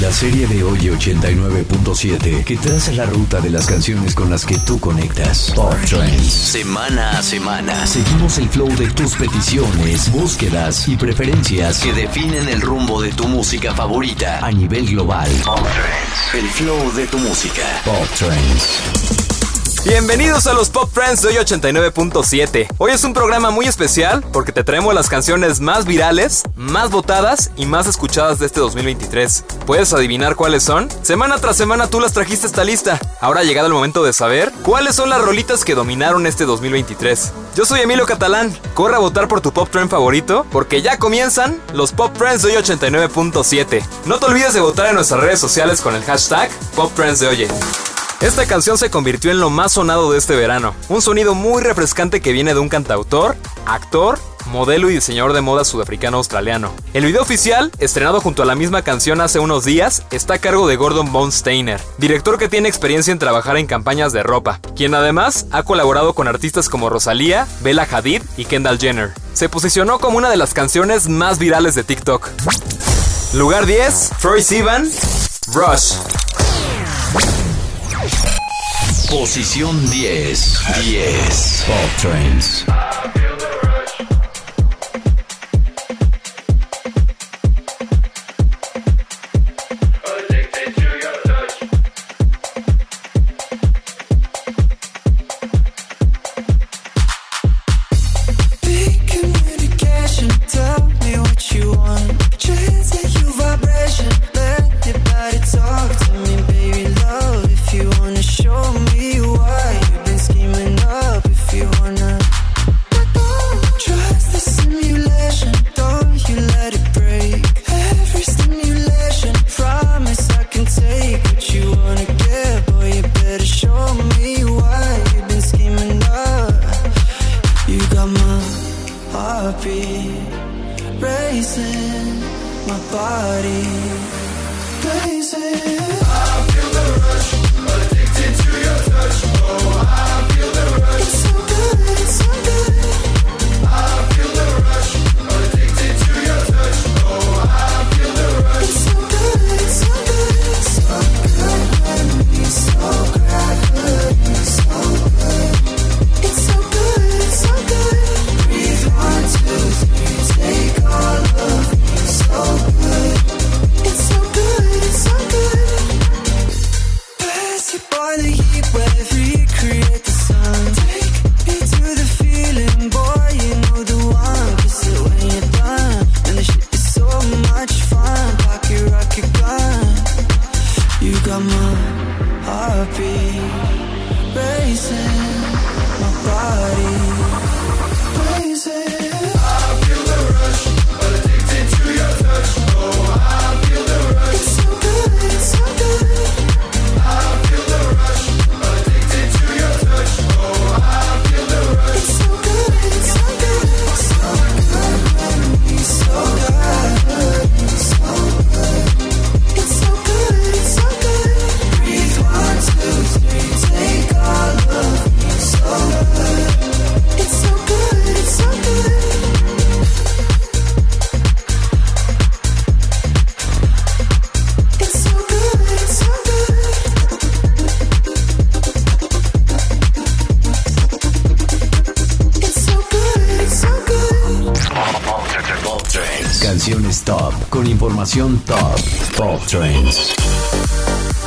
La serie de hoy 89.7 que traza la ruta de las canciones con las que tú conectas. Pop Trends. Semana a semana. Seguimos el flow de tus peticiones, búsquedas y preferencias que definen el rumbo de tu música favorita a nivel global. Pop Trends. El flow de tu música. Pop Trends. Bienvenidos a los Pop Friends de hoy 89.7. Hoy es un programa muy especial porque te traemos las canciones más virales, más votadas y más escuchadas de este 2023. ¿Puedes adivinar cuáles son? Semana tras semana tú las trajiste esta lista. Ahora ha llegado el momento de saber cuáles son las rolitas que dominaron este 2023. Yo soy Emilio Catalán. Corre a votar por tu Pop Trend favorito porque ya comienzan los Pop Friends de hoy 89.7. No te olvides de votar en nuestras redes sociales con el hashtag Pop Trends de hoy. Esta canción se convirtió en lo más sonado de este verano, un sonido muy refrescante que viene de un cantautor, actor, modelo y diseñador de moda sudafricano-australiano. El video oficial, estrenado junto a la misma canción hace unos días, está a cargo de Gordon Bonsteiner, director que tiene experiencia en trabajar en campañas de ropa, quien además ha colaborado con artistas como Rosalía, Bella Hadid y Kendall Jenner. Se posicionó como una de las canciones más virales de TikTok. Lugar 10, Troy Sivan, Rush. Posición 10. 10. Pop Trends.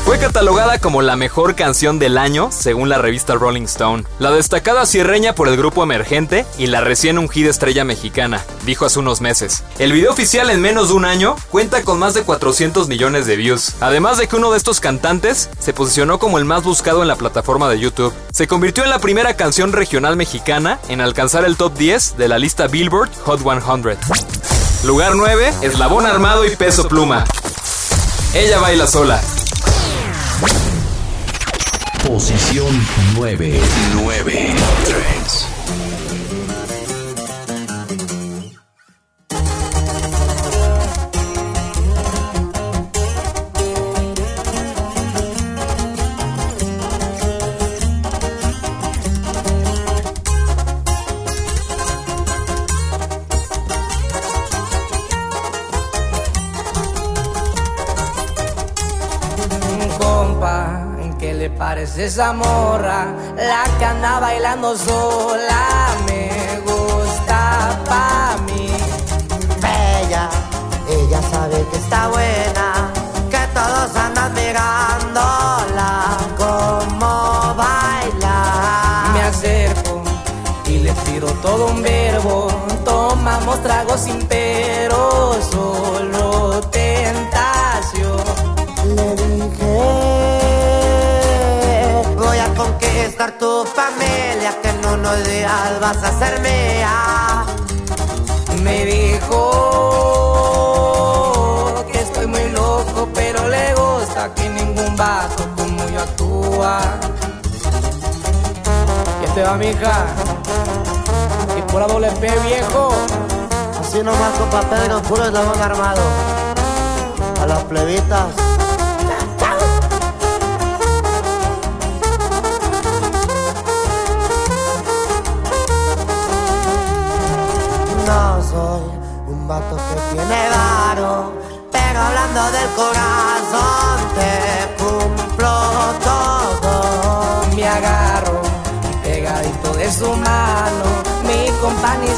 Fue catalogada como la mejor canción del año según la revista Rolling Stone. La destacada cierreña por el grupo emergente y la recién ungida estrella mexicana, dijo hace unos meses. El video oficial en menos de un año cuenta con más de 400 millones de views. Además de que uno de estos cantantes se posicionó como el más buscado en la plataforma de YouTube. Se convirtió en la primera canción regional mexicana en alcanzar el top 10 de la lista Billboard Hot 100. Lugar 9, Eslabón Armado y Peso Pluma. Ella baila sola. Posición 9. 9. Parece esa morra? La que anda bailando sola me gusta pa' mí. Bella, ella sabe que está buena, que todos andan mirándola como baila. Me acerco y le tiro todo un verbo. Tomamos tragos sin vas a ser mía. Me dijo que estoy muy loco, pero le gusta que ningún vato como yo actúa. Y este va, mija. Y por doble P, viejo. Así nomás, compa Pedro, puro eslabón armado. A las plebitas.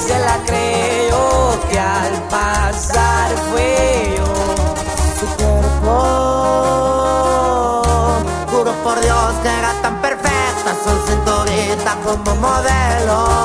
Se la creyó que al pasar fue yo. Su cuerpo, juro por Dios que era tan perfecta, su cinturita como modelo.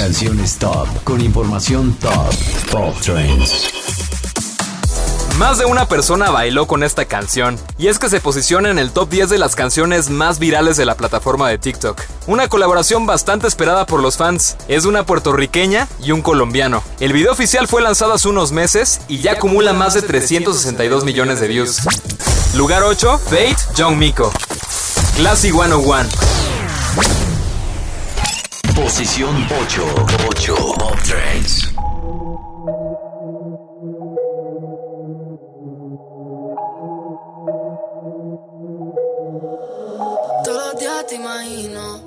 Canciones top con información top. Pop Trends. Más de una persona bailó con esta canción, y es que se posiciona en el top 10 de las canciones más virales de la plataforma de TikTok. Una colaboración bastante esperada por los fans, es una puertorriqueña y un colombiano. El video oficial fue lanzado hace unos meses y ya acumula más de 362 millones de views. Lugar 8, Fate, John Miko. Classy 101. Posición 8. 8. Pop Trends. Todos los días te imagino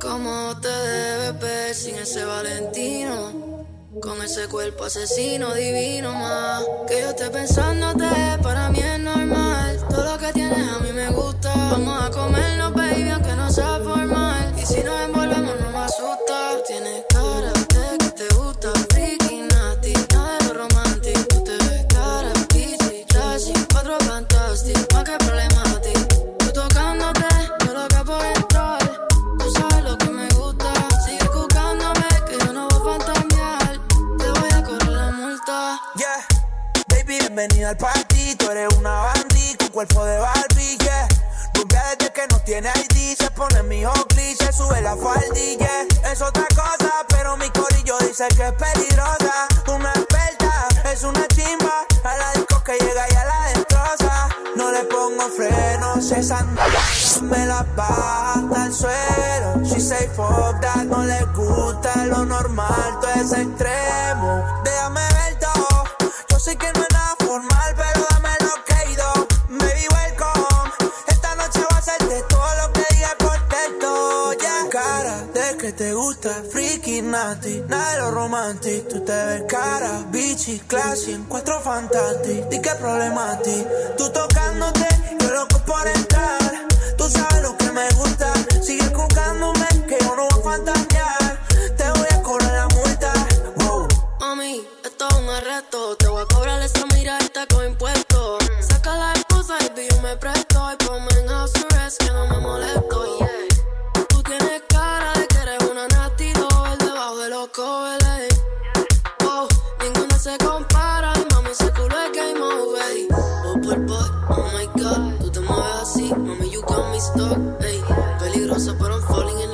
cómo te debes ver sin ese Valentino. Con ese cuerpo asesino divino más Que yo esté pensándote, para mí es normal Todo lo que tienes a mí me gusta Vamos a comernos, baby, aunque no sea formal Y si no me dice que es peligrosa. Una experta, es una chimba. A la disco que llega y a la destroza. No le pongo frenos, esa me la baja hasta el suelo. She say fuck that, no le gusta lo normal, todo es extremo. Gusta, freaky, nasty, nada de lo romantic. Tú te ves cara, bitchy, classy, en cuatro fantastic. Di que problema a ti. Tú tocándote, yo loco por entrar. Tú sabes lo que me gusta. Sigue buscándome, que yo no voy a fantasear. Te voy a cobrar la multa. Mami, esto es un arresto. Te voy a cobrar esa mirada con impuestos. Saca la esposa y yo me presto. Y ponme en house arrest que no me molesto. Tú tienes cara de loco, se compara. Y mami, ese culo es Game Over. Boy, boy, boy, oh my God. Tú te mueves así, mami, you got me stuck Ey, peligroso, pero I'm falling in love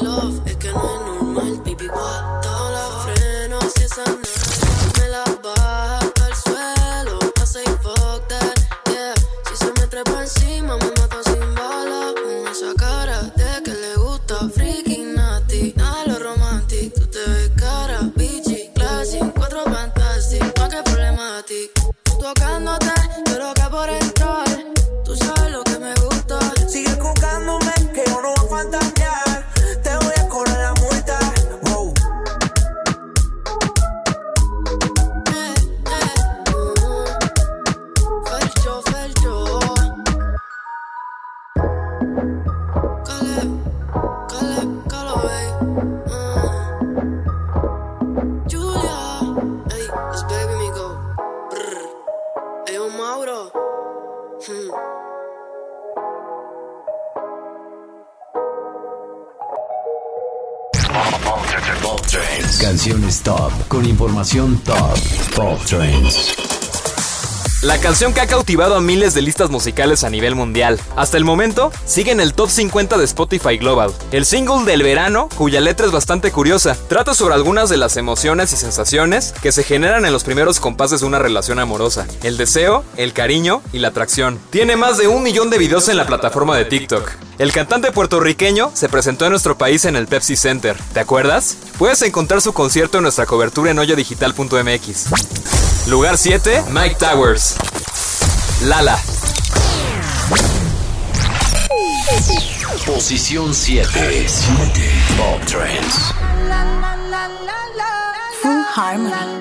Canciones top con información top. Pop Trends. La canción que ha cautivado a miles de listas musicales a nivel mundial. Hasta el momento, sigue en el top 50 de Spotify Global. El single del verano, cuya letra es bastante curiosa, trata sobre algunas de las emociones y sensaciones que se generan en los primeros compases de una relación amorosa. El deseo, el cariño y la atracción. Tiene más de un millón de videos en la plataforma de TikTok. El cantante puertorriqueño se presentó en nuestro país en el Pepsi Center. ¿Te acuerdas? Puedes encontrar su concierto en nuestra cobertura en hoyodigital.mx. Lugar 7, Mike Towers. Lala. Posición 7. Pop Trends. Full Harmony.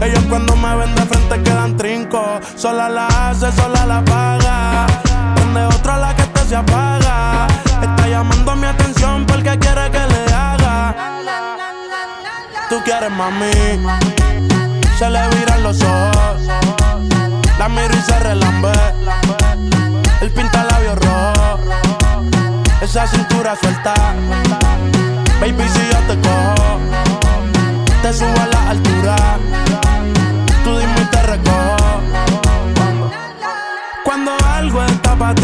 Ellos cuando me ven de frente quedan trinco. Sola la hace, sola la paga. Donde otra la que te se apaga. Está llamando mi atención porque quiere que le haga. Tú quieres mami. Se le viran los ojos. La miro y se relambe. El pinta labios rojo. Esa cintura suelta. Baby, si yo te cojo, te subo a la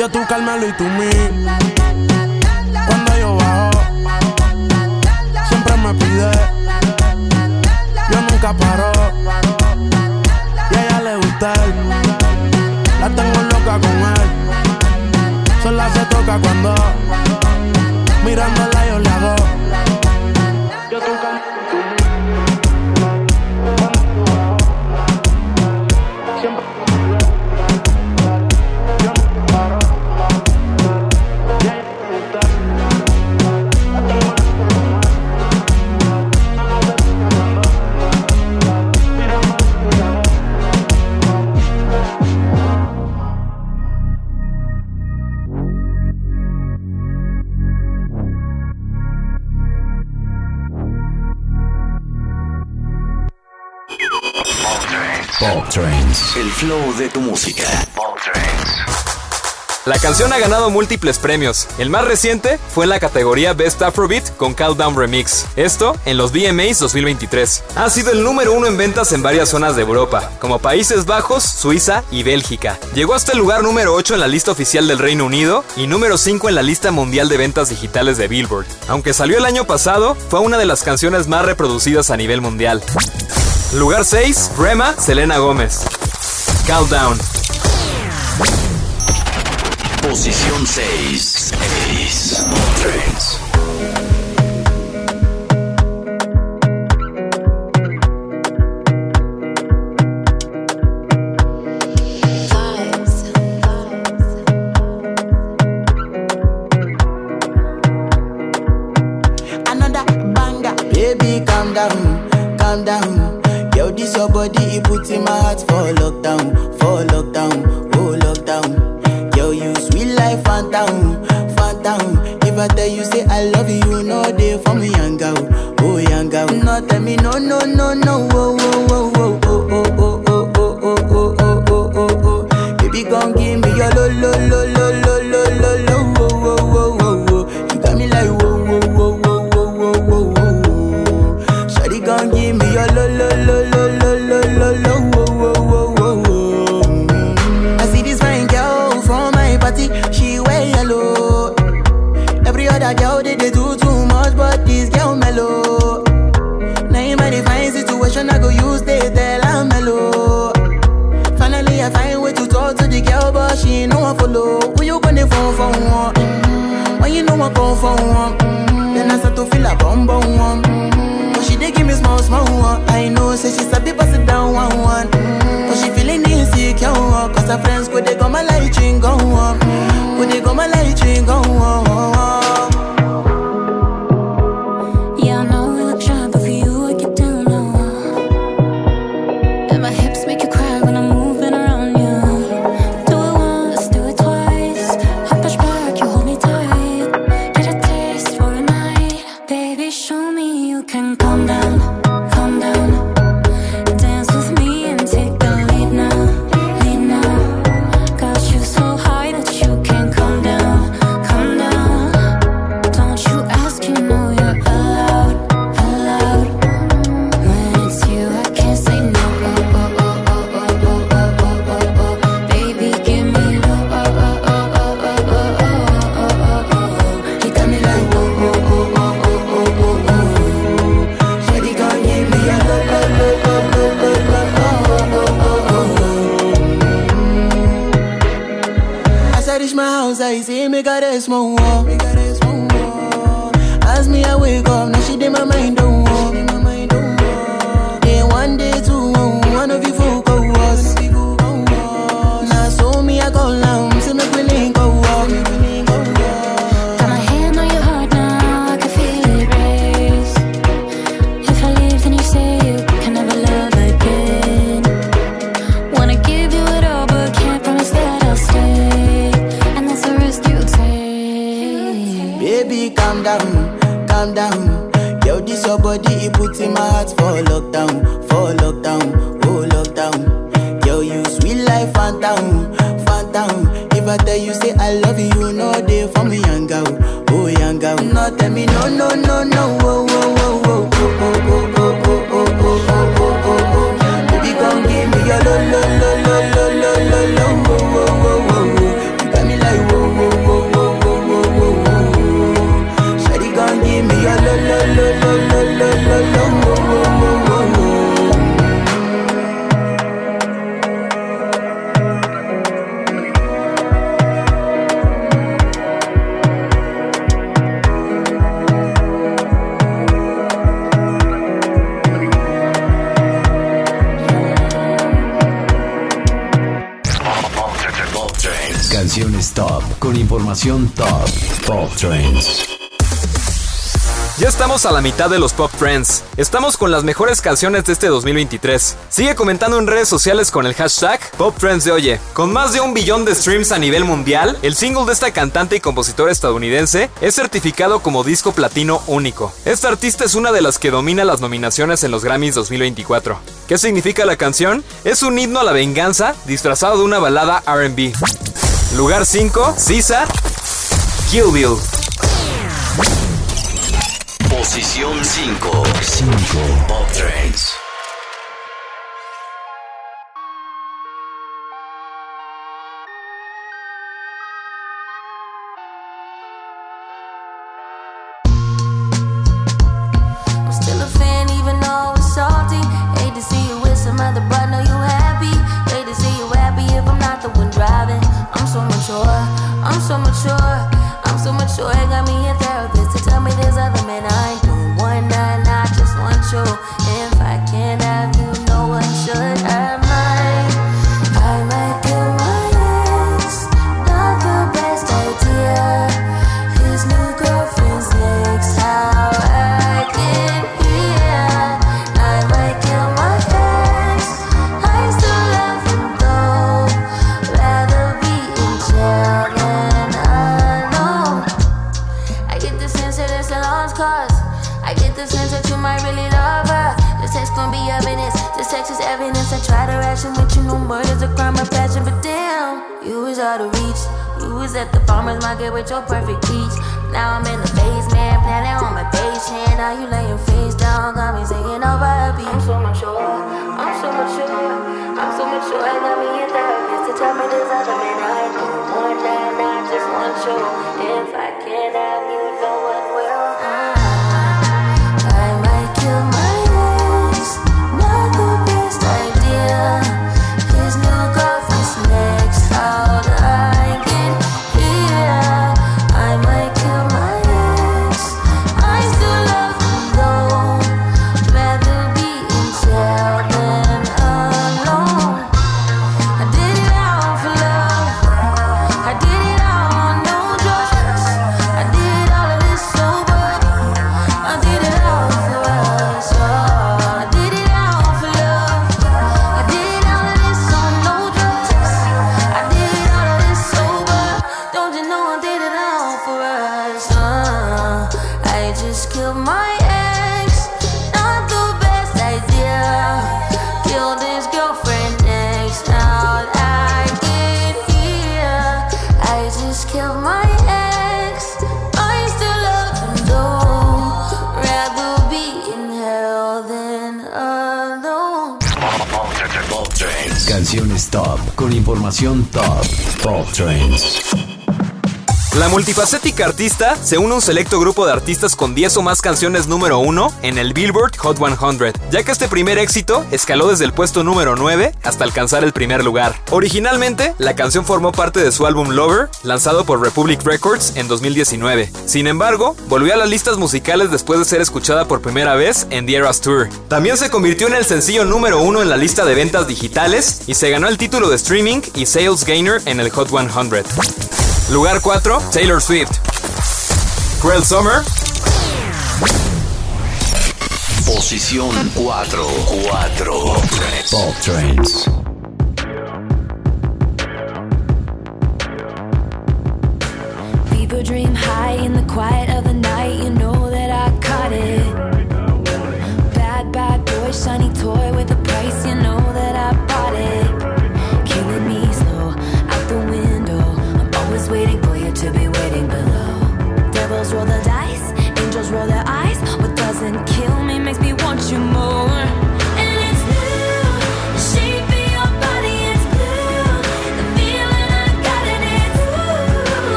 yo tú Carmelo y tú mí. Cuando yo bajo, siempre me pide. Yo nunca paro. Y a ella le gusta. La tengo loca con él. Sola se toca cuando mirándola yo le hago. Yo tú El flow de tu música. La canción ha ganado múltiples premios. El más reciente fue en la categoría Best Afrobeat con Countdown Remix. Esto en los VMAs 2023. Ha sido el número uno en ventas en varias zonas de Europa, como Países Bajos, Suiza y Bélgica. Llegó hasta el lugar número 8 en la lista oficial del Reino Unido y número 5 en la lista mundial de ventas digitales de Billboard. Aunque salió el año pasado, fue una de las canciones más reproducidas a nivel mundial. Lugar 6, Rema, Selena Gómez. Countdown. Posición 6. 6. 3. say she's a diva, sit down one one. Mm. But she feeling insecure, cause her friends my mind. Con información top. Top Trends. Ya estamos a la mitad de los Pop Trends. Estamos con las mejores canciones de este 2023. Sigue comentando en redes sociales con el hashtag Pop Trends de Oye. Con más de un billón de streams a nivel mundial, el single de esta cantante y compositora estadounidense es certificado como disco platino único. Esta artista es una de las que domina las nominaciones en los Grammys 2024. ¿Qué significa la canción? Es un himno a la venganza disfrazado de una balada RB. Lugar 5, Sisa. Kill Bill. Posición 5. 5. Pop Trends. I'm so mature, I'm so mature. I Got me a therapist to tell me there's other men out farmer's market with your perfect peach. Now I'm in the basement, planning on my patient. Now you laying face down, got me singing over a beat. I'm so mature, I'm so mature, I'm so mature. I got me in therapist to tell me this other man I don't want that, I just want you. inside. multifacética artista se une a un selecto grupo de artistas con 10 o más canciones número 1 en el Billboard Hot 100, ya que este primer éxito escaló desde el puesto número 9 hasta alcanzar el primer lugar. Originalmente, la canción formó parte de su álbum Lover, lanzado por Republic Records en 2019. Sin embargo, volvió a las listas musicales después de ser escuchada por primera vez en The Eras Tour. También se convirtió en el sencillo número 1 en la lista de ventas digitales y se ganó el título de streaming y sales gainer en el Hot 100. Lugar 4, Taylor Swift. Cruel Summer. Posición 4, 4. Pop Trends. People dream high in the quiet of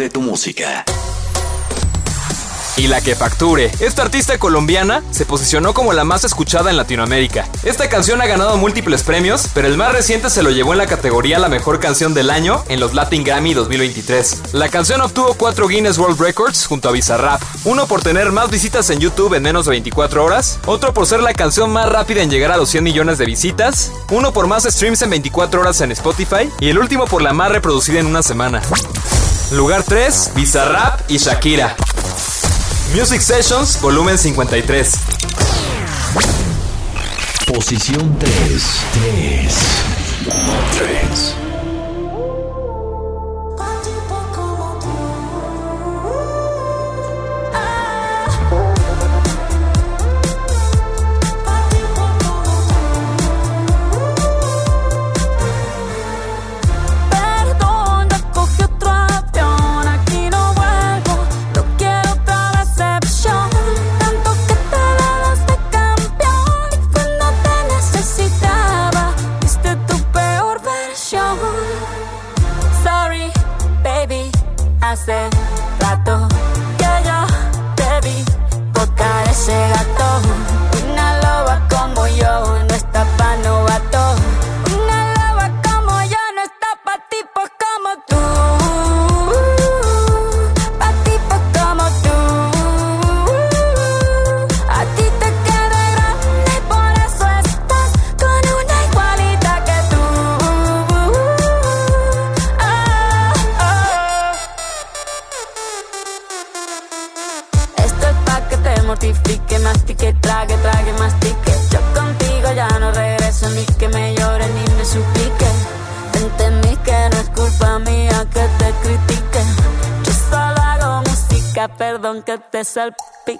de tu música y la que facture. Esta artista colombiana se posicionó como la más escuchada en Latinoamérica. Esta canción ha ganado múltiples premios, pero el más reciente se lo llevó en la categoría La Mejor Canción del Año en los Latin Grammy 2023. La canción obtuvo 4 Guinness World Records junto a Bizarrap, uno por tener más visitas en YouTube en menos de 24 horas, otro por ser la canción más rápida en llegar a los 100 millones de visitas, uno por más streams en 24 horas en Spotify y el último por la más reproducida en una semana. Lugar 3, Bizarrap y Shakira. Music Sessions, volumen 53. Posición 3. 3. 3. Salpique. Te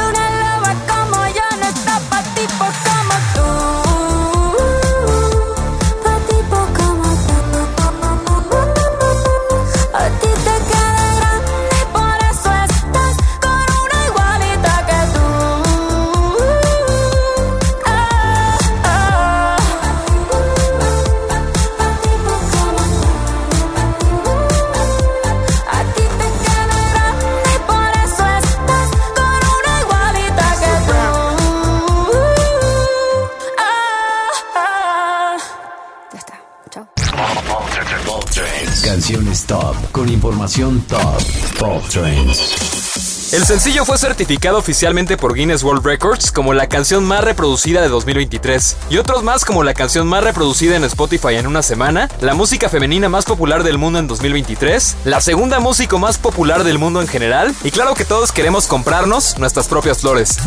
Top. Trends. El sencillo fue certificado oficialmente por Guinness World Records como la canción más reproducida de 2023 y otros más como la canción más reproducida en Spotify en una semana, la música femenina más popular del mundo en 2023, la segunda música más popular del mundo en general y claro que todos queremos comprarnos nuestras propias flores.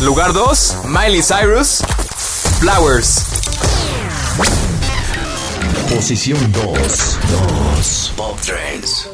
Lugar 2, Miley Cyrus, Flowers. Posición 2. 2. Pop Trends.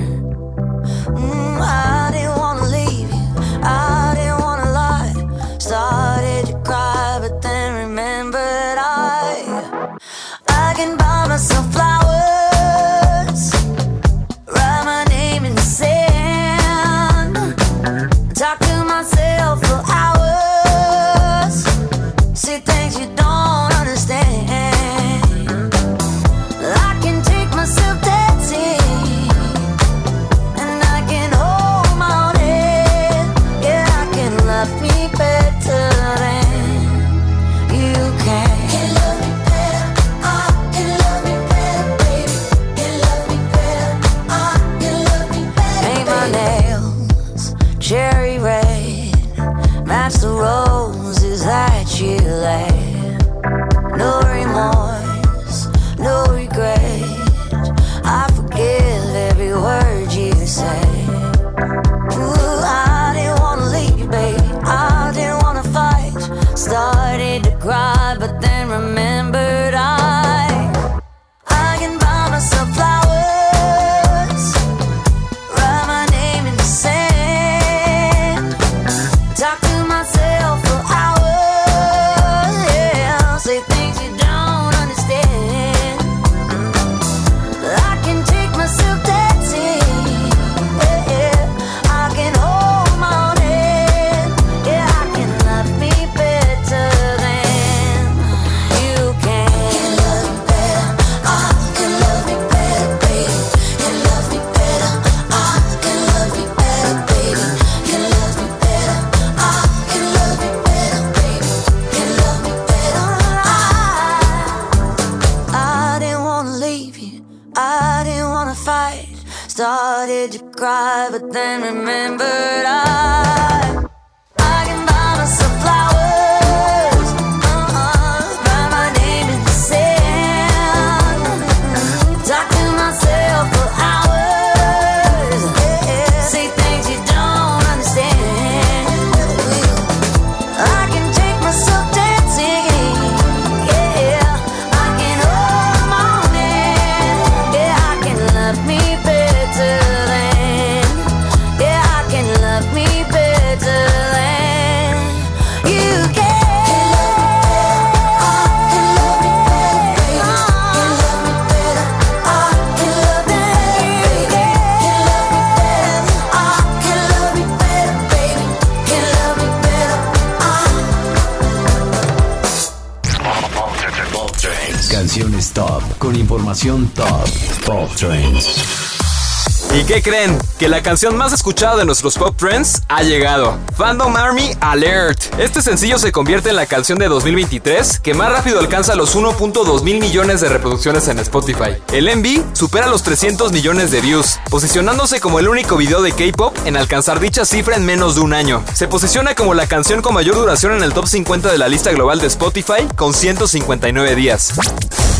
¿Y qué creen? Que la canción más escuchada de nuestros Pop Trends ha llegado. Fandom Army Alert. Este sencillo se convierte en la canción de 2023 que más rápido alcanza los 1.2 mil millones de reproducciones en Spotify. El MV supera los 300 millones de views, posicionándose como el único video de K-pop en alcanzar dicha cifra en menos de un año. Se posiciona como la canción con mayor duración en el top 50 de la lista global de Spotify con 159 días.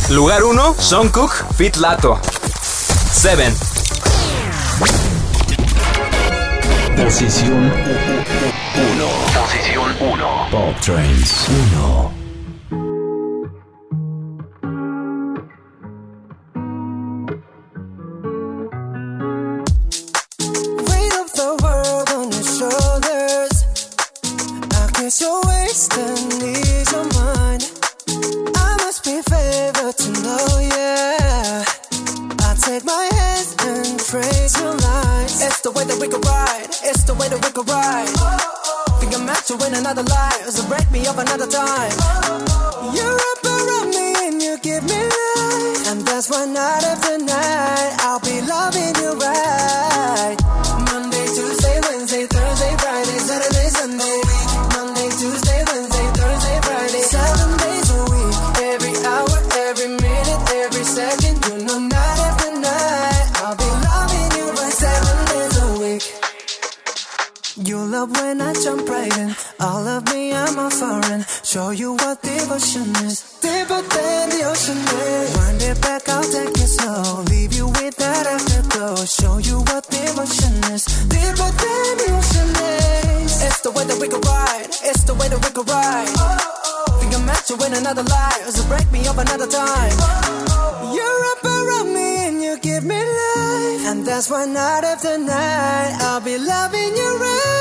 Lugar 1, Jungkook Fit Lato. 7. Posición 1. Posición 1. Pop Trends 1. Another life, so break me up another time. Is. Deeper than the ocean is. Wind it back, I'll take it slow. Leave you with that afterglow. Show you what devotion is. Deeper than the ocean is. It's the way that we can ride. It's the way that we can ride. Oh, oh, oh. Think I'm meant to to win another life, so break me up another time. Oh, oh, oh, You're up around me and you give me life, and that's why night after night I'll be loving you right.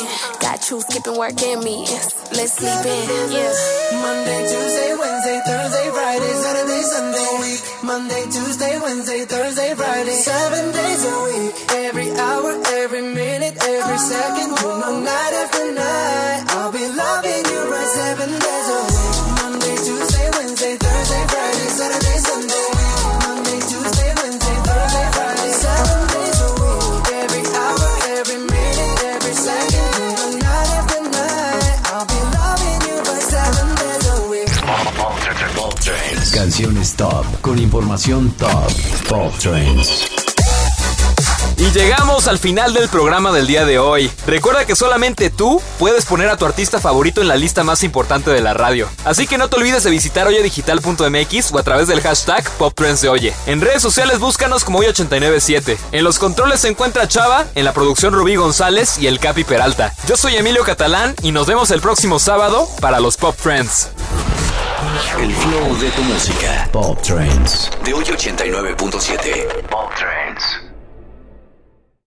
Got you skipping work and meetings. Let's sleep in, yeah. Monday, Tuesday, Wednesday, Thursday, Friday, Saturday, Sunday. Week. Monday, Tuesday, Wednesday, Thursday, Friday. Seven days a week. Every hour, every minute, every oh. second. You know, night after night. I'll be loving you right seven days Top con información top. Pop Trends. Y llegamos al final del programa del día de hoy. Recuerda que solamente tú puedes poner a tu artista favorito en la lista más importante de la radio. Así que no te olvides de visitar oyedigital.mx o a través del hashtag PopTrends de Oye. En redes sociales búscanos como Hoy897. En los controles se encuentra Chava, en la producción Rubí González y el Capi Peralta. Yo soy Emilio Catalán y nos vemos el próximo sábado para los Pop Friends. El flow de tu música. Pop Trends. De hoy 89.7. Pop Trends.